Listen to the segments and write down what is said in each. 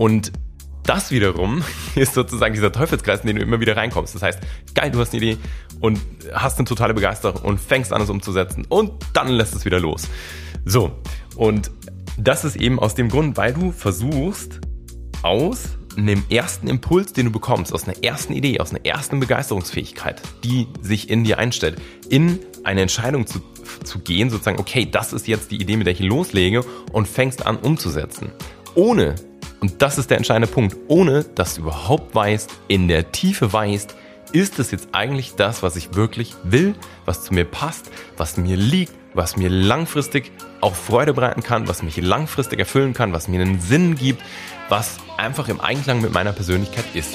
Und das wiederum ist sozusagen dieser Teufelskreis, in den du immer wieder reinkommst. Das heißt, geil, du hast eine Idee und hast eine totale Begeisterung und fängst an, es umzusetzen und dann lässt es wieder los. So, und das ist eben aus dem Grund, weil du versuchst, aus einem ersten Impuls, den du bekommst, aus einer ersten Idee, aus einer ersten Begeisterungsfähigkeit, die sich in dir einstellt, in eine Entscheidung zu, zu gehen, sozusagen, okay, das ist jetzt die Idee, mit der ich loslege und fängst an umzusetzen. Ohne, und das ist der entscheidende Punkt, ohne dass du überhaupt weißt, in der Tiefe weißt, ist es jetzt eigentlich das, was ich wirklich will, was zu mir passt, was mir liegt, was mir langfristig auch Freude bereiten kann, was mich langfristig erfüllen kann, was mir einen Sinn gibt, was einfach im Einklang mit meiner Persönlichkeit ist.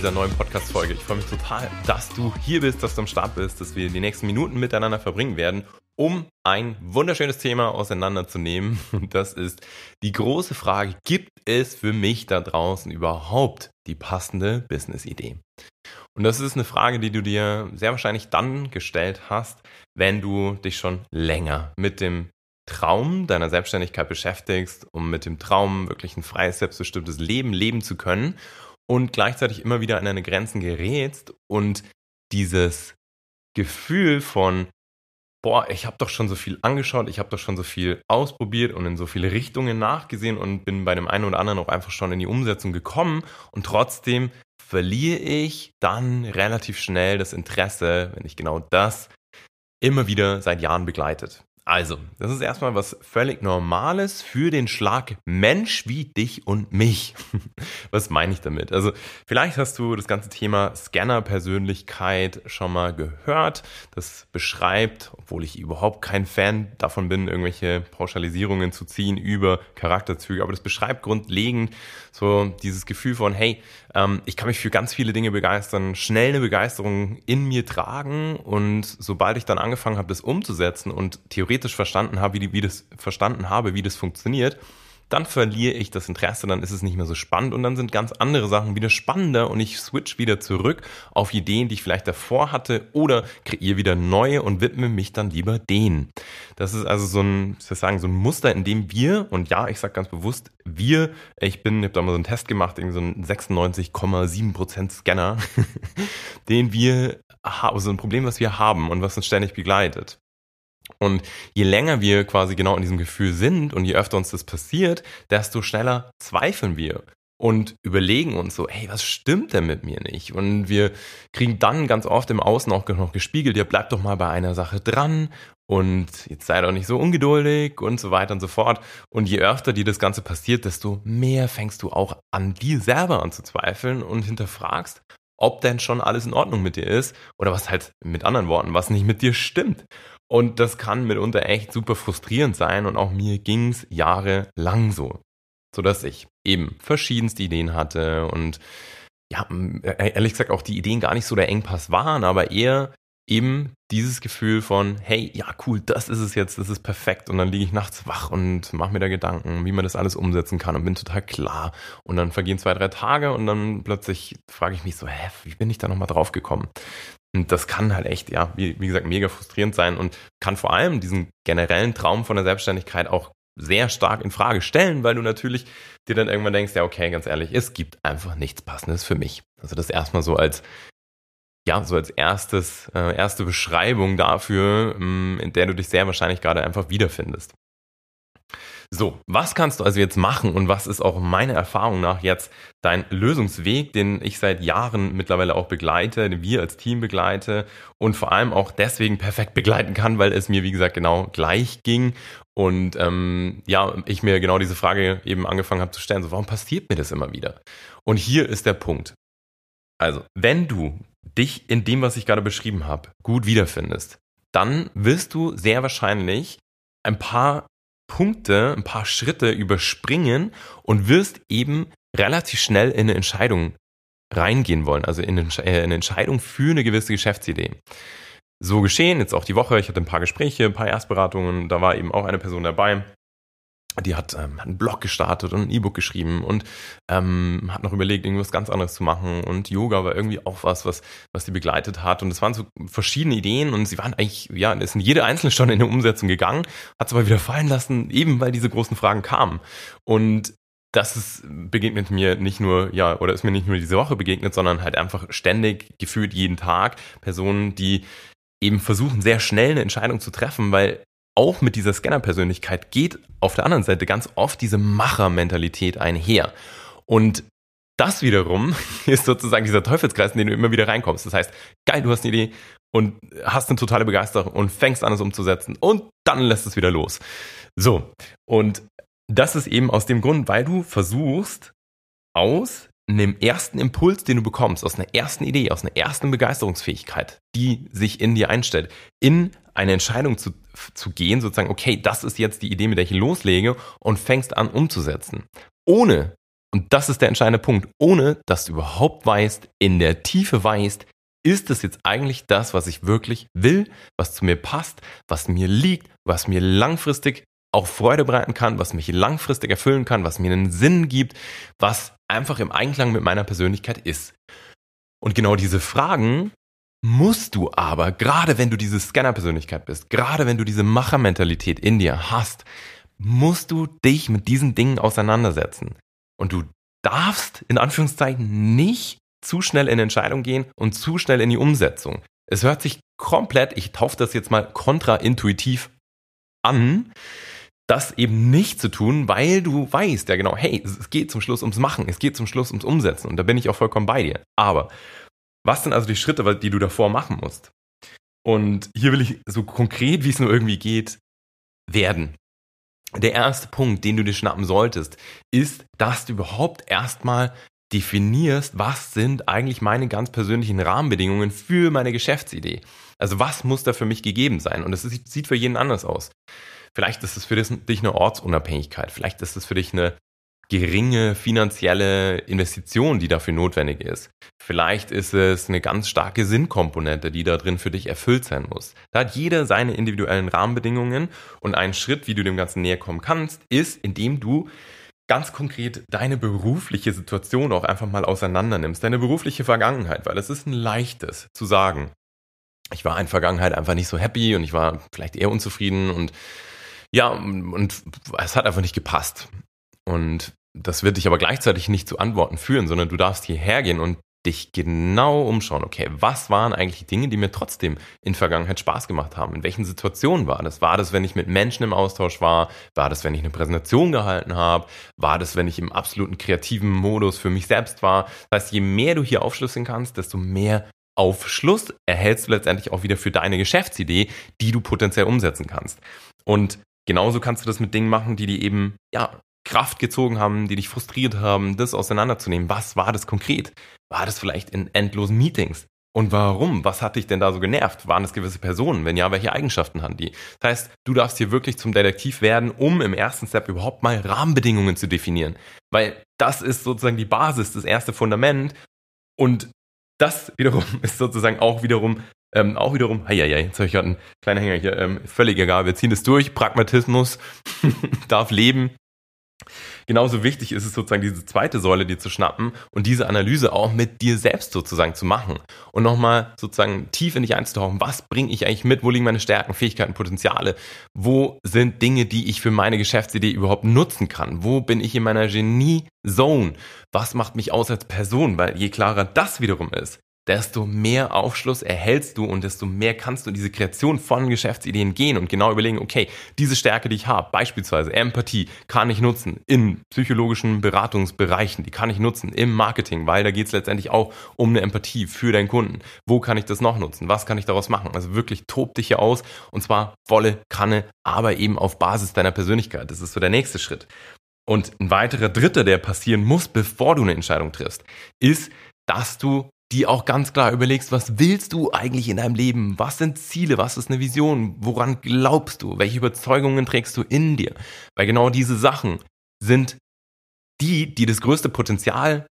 Dieser neuen Podcast-Folge. Ich freue mich total, dass du hier bist, dass du am Start bist, dass wir die nächsten Minuten miteinander verbringen werden, um ein wunderschönes Thema auseinanderzunehmen. Und das ist die große Frage, gibt es für mich da draußen überhaupt die passende Business-Idee? Und das ist eine Frage, die du dir sehr wahrscheinlich dann gestellt hast, wenn du dich schon länger mit dem Traum deiner Selbstständigkeit beschäftigst, um mit dem Traum wirklich ein freies, selbstbestimmtes Leben leben zu können und gleichzeitig immer wieder an deine Grenzen gerätst und dieses Gefühl von, boah, ich habe doch schon so viel angeschaut, ich habe doch schon so viel ausprobiert und in so viele Richtungen nachgesehen und bin bei dem einen oder anderen auch einfach schon in die Umsetzung gekommen und trotzdem verliere ich dann relativ schnell das Interesse, wenn ich genau das immer wieder seit Jahren begleitet. Also, das ist erstmal was völlig Normales für den Schlag Mensch wie dich und mich. was meine ich damit? Also, vielleicht hast du das ganze Thema Scanner-Persönlichkeit schon mal gehört. Das beschreibt, obwohl ich überhaupt kein Fan davon bin, irgendwelche Pauschalisierungen zu ziehen über Charakterzüge, aber das beschreibt grundlegend so dieses Gefühl von, hey, ähm, ich kann mich für ganz viele Dinge begeistern, schnell eine Begeisterung in mir tragen und sobald ich dann angefangen habe, das umzusetzen und theoretisch verstanden habe, wie, die, wie das verstanden habe, wie das funktioniert, dann verliere ich das Interesse, dann ist es nicht mehr so spannend und dann sind ganz andere Sachen wieder spannender und ich switch wieder zurück auf Ideen, die ich vielleicht davor hatte oder kreiere wieder neue und widme mich dann lieber denen. Das ist also so ein, ich sagen, so ein Muster, in dem wir, und ja, ich sage ganz bewusst, wir, ich bin, ich habe da mal so einen Test gemacht, irgendwie so ein 96,7% Scanner, den wir haben, so ein Problem, was wir haben und was uns ständig begleitet. Und je länger wir quasi genau in diesem Gefühl sind und je öfter uns das passiert, desto schneller zweifeln wir und überlegen uns so, hey, was stimmt denn mit mir nicht? Und wir kriegen dann ganz oft im Außen auch noch gespiegelt, ja, bleib doch mal bei einer Sache dran und jetzt sei doch nicht so ungeduldig und so weiter und so fort. Und je öfter dir das Ganze passiert, desto mehr fängst du auch an dir selber an zu zweifeln und hinterfragst, ob denn schon alles in Ordnung mit dir ist oder was halt mit anderen Worten, was nicht mit dir stimmt. Und das kann mitunter echt super frustrierend sein und auch mir ging's jahrelang so. So dass ich eben verschiedenste Ideen hatte und ja, äh, ehrlich gesagt auch die Ideen gar nicht so der Engpass waren, aber eher eben dieses Gefühl von, hey, ja, cool, das ist es jetzt, das ist perfekt. Und dann liege ich nachts wach und mache mir da Gedanken, wie man das alles umsetzen kann und bin total klar. Und dann vergehen zwei, drei Tage und dann plötzlich frage ich mich so, hä, wie bin ich da nochmal drauf gekommen? Und das kann halt echt, ja, wie, wie gesagt, mega frustrierend sein und kann vor allem diesen generellen Traum von der Selbstständigkeit auch sehr stark in Frage stellen, weil du natürlich dir dann irgendwann denkst, ja, okay, ganz ehrlich, es gibt einfach nichts Passendes für mich. Also das erstmal so als, ja, so als erstes, äh, erste Beschreibung dafür, mm, in der du dich sehr wahrscheinlich gerade einfach wiederfindest. So, was kannst du also jetzt machen und was ist auch meiner Erfahrung nach jetzt dein Lösungsweg, den ich seit Jahren mittlerweile auch begleite, den wir als Team begleite und vor allem auch deswegen perfekt begleiten kann, weil es mir, wie gesagt, genau gleich ging und ähm, ja, ich mir genau diese Frage eben angefangen habe zu stellen, so warum passiert mir das immer wieder? Und hier ist der Punkt. Also, wenn du dich in dem, was ich gerade beschrieben habe, gut wiederfindest, dann wirst du sehr wahrscheinlich ein paar Punkte, ein paar Schritte überspringen und wirst eben relativ schnell in eine Entscheidung reingehen wollen, also in eine äh, Entscheidung für eine gewisse Geschäftsidee. So geschehen, jetzt auch die Woche, ich hatte ein paar Gespräche, ein paar Erstberatungen, da war eben auch eine Person dabei, die hat ähm, einen Blog gestartet und ein E-Book geschrieben und ähm, hat noch überlegt, irgendwas ganz anderes zu machen. Und Yoga war irgendwie auch was, was, was sie begleitet hat. Und es waren so verschiedene Ideen und sie waren eigentlich, ja, ist in jede einzelne schon in eine Umsetzung gegangen, hat es aber wieder fallen lassen, eben weil diese großen Fragen kamen. Und das ist, begegnet mir nicht nur, ja, oder ist mir nicht nur diese Woche begegnet, sondern halt einfach ständig, gefühlt jeden Tag Personen, die eben versuchen, sehr schnell eine Entscheidung zu treffen, weil auch mit dieser Scanner-Persönlichkeit geht auf der anderen Seite ganz oft diese Macher-Mentalität einher. Und das wiederum ist sozusagen dieser Teufelskreis, in den du immer wieder reinkommst. Das heißt, geil, du hast eine Idee und hast eine totale Begeisterung und fängst an, es umzusetzen und dann lässt es wieder los. So. Und das ist eben aus dem Grund, weil du versuchst, aus einem ersten Impuls, den du bekommst, aus einer ersten Idee, aus einer ersten Begeisterungsfähigkeit, die sich in dir einstellt, in eine Entscheidung zu, zu gehen, sozusagen, okay, das ist jetzt die Idee, mit der ich loslege und fängst an umzusetzen. Ohne, und das ist der entscheidende Punkt, ohne dass du überhaupt weißt, in der Tiefe weißt, ist es jetzt eigentlich das, was ich wirklich will, was zu mir passt, was mir liegt, was mir langfristig auch Freude bereiten kann, was mich langfristig erfüllen kann, was mir einen Sinn gibt, was einfach im Einklang mit meiner Persönlichkeit ist. Und genau diese Fragen musst du aber, gerade wenn du diese Scanner-Persönlichkeit bist, gerade wenn du diese Machermentalität in dir hast, musst du dich mit diesen Dingen auseinandersetzen. Und du darfst in Anführungszeichen nicht zu schnell in Entscheidung gehen und zu schnell in die Umsetzung. Es hört sich komplett, ich taufe das jetzt mal kontraintuitiv an, das eben nicht zu tun, weil du weißt ja genau, hey, es geht zum Schluss ums Machen, es geht zum Schluss ums Umsetzen und da bin ich auch vollkommen bei dir. Aber was sind also die Schritte, die du davor machen musst? Und hier will ich so konkret, wie es nur irgendwie geht, werden. Der erste Punkt, den du dir schnappen solltest, ist, dass du überhaupt erstmal definierst, was sind eigentlich meine ganz persönlichen Rahmenbedingungen für meine Geschäftsidee. Also was muss da für mich gegeben sein? Und das sieht für jeden anders aus. Vielleicht ist es für dich eine Ortsunabhängigkeit. Vielleicht ist es für dich eine geringe finanzielle Investition, die dafür notwendig ist. Vielleicht ist es eine ganz starke Sinnkomponente, die da drin für dich erfüllt sein muss. Da hat jeder seine individuellen Rahmenbedingungen und ein Schritt, wie du dem Ganzen näher kommen kannst, ist, indem du ganz konkret deine berufliche Situation auch einfach mal auseinander nimmst, deine berufliche Vergangenheit, weil es ist ein leichtes zu sagen. Ich war in Vergangenheit einfach nicht so happy und ich war vielleicht eher unzufrieden und ja, und es hat einfach nicht gepasst. Und das wird dich aber gleichzeitig nicht zu Antworten führen, sondern du darfst hierher gehen und dich genau umschauen, okay, was waren eigentlich Dinge, die mir trotzdem in Vergangenheit Spaß gemacht haben? In welchen Situationen war das? War das, wenn ich mit Menschen im Austausch war? War das, wenn ich eine Präsentation gehalten habe? War das, wenn ich im absoluten kreativen Modus für mich selbst war? Das heißt, je mehr du hier aufschlüsseln kannst, desto mehr Aufschluss erhältst du letztendlich auch wieder für deine Geschäftsidee, die du potenziell umsetzen kannst. Und genauso kannst du das mit Dingen machen, die dir eben, ja, Kraft gezogen haben, die dich frustriert haben, das auseinanderzunehmen. Was war das konkret? War das vielleicht in endlosen Meetings? Und warum? Was hat dich denn da so genervt? Waren es gewisse Personen? Wenn ja, welche Eigenschaften haben die? Das heißt, du darfst hier wirklich zum Detektiv werden, um im ersten Step überhaupt mal Rahmenbedingungen zu definieren. Weil das ist sozusagen die Basis, das erste Fundament. Und das wiederum ist sozusagen auch wiederum, ähm, auch wiederum, hei, hei, jetzt habe ich gerade einen kleinen Hänger hier, ähm, völlig egal, wir ziehen es durch, Pragmatismus darf leben, Genauso wichtig ist es sozusagen diese zweite Säule dir zu schnappen und diese Analyse auch mit dir selbst sozusagen zu machen und nochmal sozusagen tief in dich einzutauchen. Was bringe ich eigentlich mit? Wo liegen meine Stärken, Fähigkeiten, Potenziale? Wo sind Dinge, die ich für meine Geschäftsidee überhaupt nutzen kann? Wo bin ich in meiner Genie-Zone? Was macht mich aus als Person? Weil je klarer das wiederum ist, desto mehr Aufschluss erhältst du und desto mehr kannst du in diese Kreation von Geschäftsideen gehen und genau überlegen, okay, diese Stärke, die ich habe, beispielsweise Empathie, kann ich nutzen in psychologischen Beratungsbereichen, die kann ich nutzen im Marketing, weil da geht es letztendlich auch um eine Empathie für deinen Kunden. Wo kann ich das noch nutzen? Was kann ich daraus machen? Also wirklich tob dich hier aus und zwar volle Kanne, aber eben auf Basis deiner Persönlichkeit. Das ist so der nächste Schritt. Und ein weiterer dritter, der passieren muss, bevor du eine Entscheidung triffst, ist, dass du die auch ganz klar überlegst, was willst du eigentlich in deinem Leben? Was sind Ziele? Was ist eine Vision? Woran glaubst du? Welche Überzeugungen trägst du in dir? Weil genau diese Sachen sind die, die das größte Potenzial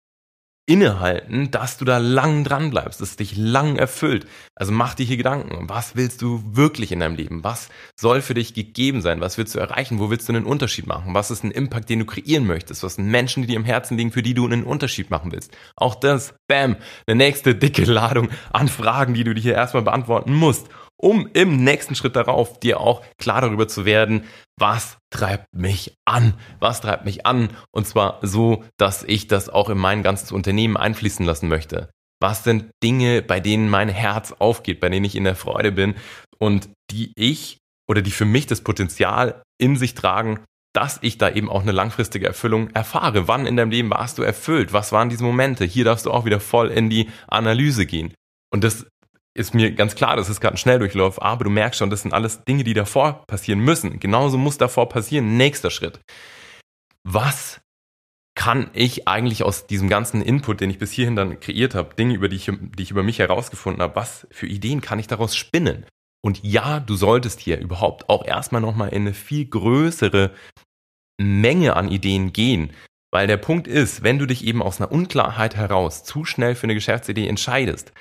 innehalten, dass du da lang dran bleibst, dass es dich lang erfüllt. Also mach dir hier Gedanken. Was willst du wirklich in deinem Leben? Was soll für dich gegeben sein? Was willst du erreichen? Wo willst du einen Unterschied machen? Was ist ein Impact, den du kreieren möchtest? Was sind Menschen, die dir im Herzen liegen, für die du einen Unterschied machen willst? Auch das, bam, eine nächste dicke Ladung an Fragen, die du dir hier erstmal beantworten musst um im nächsten Schritt darauf dir auch klar darüber zu werden, was treibt mich an? Was treibt mich an? Und zwar so, dass ich das auch in mein ganzes Unternehmen einfließen lassen möchte. Was sind Dinge, bei denen mein Herz aufgeht, bei denen ich in der Freude bin und die ich oder die für mich das Potenzial in sich tragen, dass ich da eben auch eine langfristige Erfüllung erfahre. Wann in deinem Leben warst du erfüllt? Was waren diese Momente? Hier darfst du auch wieder voll in die Analyse gehen. Und das ist mir ganz klar, das ist gerade ein Schnelldurchlauf, aber du merkst schon, das sind alles Dinge, die davor passieren müssen. Genauso muss davor passieren. Nächster Schritt. Was kann ich eigentlich aus diesem ganzen Input, den ich bis hierhin dann kreiert habe, Dinge, über die ich, die ich über mich herausgefunden habe, was für Ideen kann ich daraus spinnen? Und ja, du solltest hier überhaupt auch erstmal nochmal in eine viel größere Menge an Ideen gehen. Weil der Punkt ist, wenn du dich eben aus einer Unklarheit heraus zu schnell für eine Geschäftsidee entscheidest,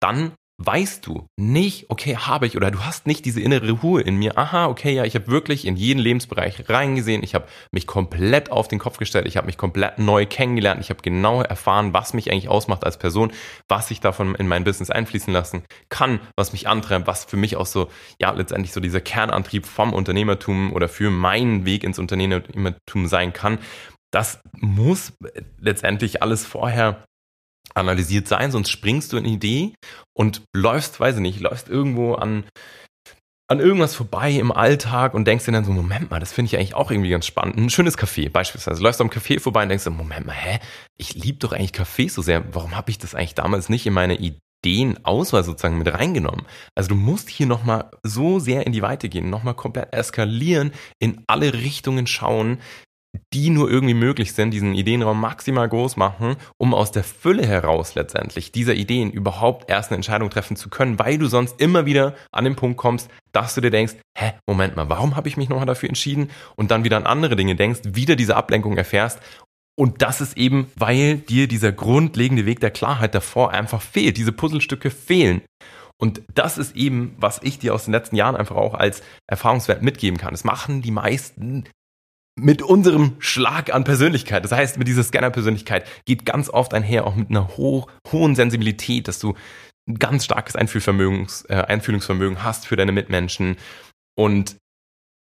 dann weißt du nicht, okay, habe ich oder du hast nicht diese innere Ruhe in mir. Aha, okay, ja, ich habe wirklich in jeden Lebensbereich reingesehen. Ich habe mich komplett auf den Kopf gestellt. Ich habe mich komplett neu kennengelernt. Ich habe genau erfahren, was mich eigentlich ausmacht als Person, was ich davon in mein Business einfließen lassen kann, was mich antreibt, was für mich auch so, ja, letztendlich so dieser Kernantrieb vom Unternehmertum oder für meinen Weg ins Unternehmertum sein kann. Das muss letztendlich alles vorher analysiert sein, sonst springst du in eine Idee und läufst, weiß ich nicht, läufst irgendwo an, an irgendwas vorbei im Alltag und denkst dir dann so, Moment mal, das finde ich eigentlich auch irgendwie ganz spannend. Ein schönes Café beispielsweise. Läufst du am Café vorbei und denkst dir, Moment mal, hä, ich liebe doch eigentlich Cafés so sehr. Warum habe ich das eigentlich damals nicht in meine Ideenauswahl sozusagen mit reingenommen? Also du musst hier nochmal so sehr in die Weite gehen, nochmal komplett eskalieren, in alle Richtungen schauen, die nur irgendwie möglich sind, diesen Ideenraum maximal groß machen, um aus der Fülle heraus letztendlich dieser Ideen überhaupt erst eine Entscheidung treffen zu können, weil du sonst immer wieder an den Punkt kommst, dass du dir denkst, hä, Moment mal, warum habe ich mich nochmal dafür entschieden? Und dann wieder an andere Dinge denkst, wieder diese Ablenkung erfährst. Und das ist eben, weil dir dieser grundlegende Weg der Klarheit davor einfach fehlt. Diese Puzzlestücke fehlen. Und das ist eben, was ich dir aus den letzten Jahren einfach auch als Erfahrungswert mitgeben kann. Es machen die meisten mit unserem Schlag an Persönlichkeit. Das heißt, mit dieser Scanner-Persönlichkeit geht ganz oft einher auch mit einer ho hohen Sensibilität, dass du ein ganz starkes äh, Einfühlungsvermögen hast für deine Mitmenschen und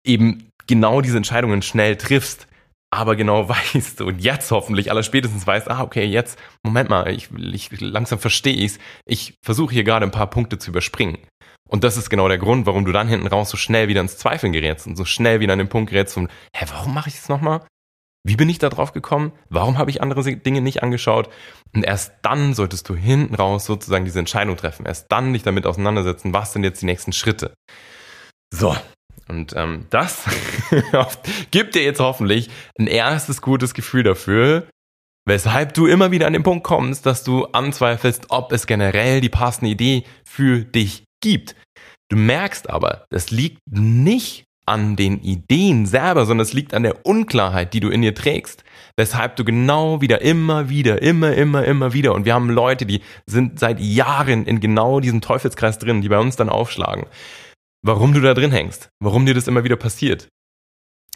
eben genau diese Entscheidungen schnell triffst, aber genau weißt und jetzt hoffentlich aller spätestens weißt, ah, okay, jetzt, Moment mal, ich, ich langsam verstehe ich's. Ich versuche hier gerade ein paar Punkte zu überspringen. Und das ist genau der Grund, warum du dann hinten raus so schnell wieder ins Zweifeln gerätst und so schnell wieder an den Punkt gerätst und, hä, warum mache ich das nochmal? Wie bin ich da drauf gekommen? Warum habe ich andere Dinge nicht angeschaut? Und erst dann solltest du hinten raus sozusagen diese Entscheidung treffen. Erst dann dich damit auseinandersetzen, was sind jetzt die nächsten Schritte. So, und ähm, das gibt dir jetzt hoffentlich ein erstes gutes Gefühl dafür, weshalb du immer wieder an den Punkt kommst, dass du anzweifelst, ob es generell die passende Idee für dich gibt. Du merkst aber, das liegt nicht an den Ideen selber, sondern es liegt an der Unklarheit, die du in dir trägst. Weshalb du genau wieder, immer wieder, immer, immer, immer wieder. Und wir haben Leute, die sind seit Jahren in genau diesem Teufelskreis drin, die bei uns dann aufschlagen. Warum du da drin hängst, warum dir das immer wieder passiert.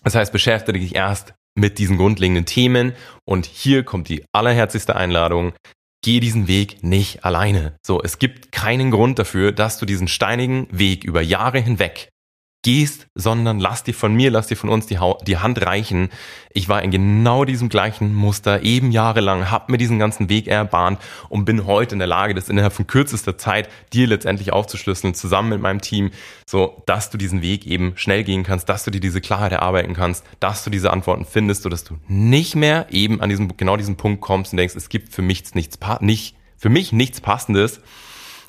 Das heißt, beschäftige dich erst mit diesen grundlegenden Themen und hier kommt die allerherzigste Einladung geh diesen Weg nicht alleine. So, es gibt keinen Grund dafür, dass du diesen steinigen Weg über Jahre hinweg gehst, sondern lass dir von mir, lass dir von uns die, die, Hand reichen. Ich war in genau diesem gleichen Muster eben jahrelang, hab mir diesen ganzen Weg erbahnt und bin heute in der Lage, das innerhalb von kürzester Zeit dir letztendlich aufzuschlüsseln, zusammen mit meinem Team, so dass du diesen Weg eben schnell gehen kannst, dass du dir diese Klarheit erarbeiten kannst, dass du diese Antworten findest, so dass du nicht mehr eben an diesem genau diesen Punkt kommst und denkst, es gibt für mich nichts nicht für mich nichts passendes,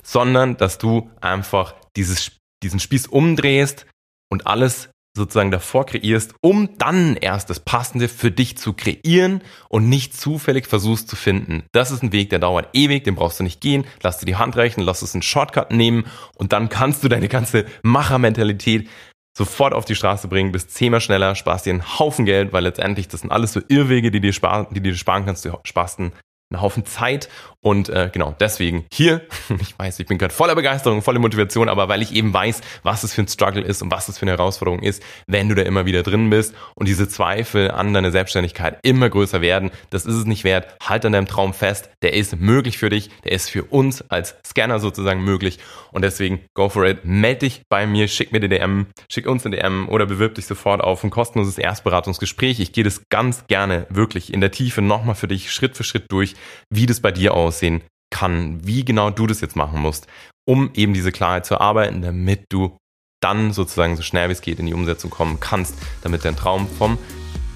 sondern dass du einfach dieses diesen Spieß umdrehst, und alles sozusagen davor kreierst, um dann erst das Passende für dich zu kreieren und nicht zufällig versuchst zu finden. Das ist ein Weg, der dauert ewig, den brauchst du nicht gehen, lass dir die Hand reichen, lass es einen Shortcut nehmen und dann kannst du deine ganze Machermentalität sofort auf die Straße bringen, bist zehnmal schneller, sparst dir einen Haufen Geld, weil letztendlich das sind alles so Irrwege, die dir sparen, die dir sparen kannst. Du sparst einen einen Haufen Zeit und äh, genau deswegen hier, ich weiß, ich bin gerade voller Begeisterung, voller Motivation, aber weil ich eben weiß, was es für ein Struggle ist und was es für eine Herausforderung ist, wenn du da immer wieder drin bist und diese Zweifel an deine Selbstständigkeit immer größer werden, das ist es nicht wert. Halt an deinem Traum fest, der ist möglich für dich, der ist für uns als Scanner sozusagen möglich und deswegen go for it, meld dich bei mir, schick mir die DM, schick uns eine DM oder bewirb dich sofort auf ein kostenloses Erstberatungsgespräch. Ich gehe das ganz gerne wirklich in der Tiefe nochmal für dich Schritt für Schritt durch wie das bei dir aussehen kann, wie genau du das jetzt machen musst, um eben diese Klarheit zu erarbeiten, damit du dann sozusagen so schnell wie es geht in die Umsetzung kommen kannst, damit dein Traum vom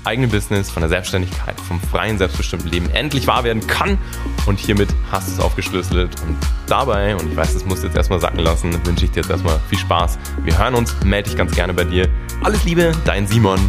eigenen Business, von der Selbstständigkeit, vom freien, selbstbestimmten Leben endlich wahr werden kann. Und hiermit hast du es aufgeschlüsselt. Und dabei, und ich weiß, das musst du jetzt erstmal sacken lassen, wünsche ich dir jetzt erstmal viel Spaß. Wir hören uns, melde dich ganz gerne bei dir. Alles Liebe, dein Simon.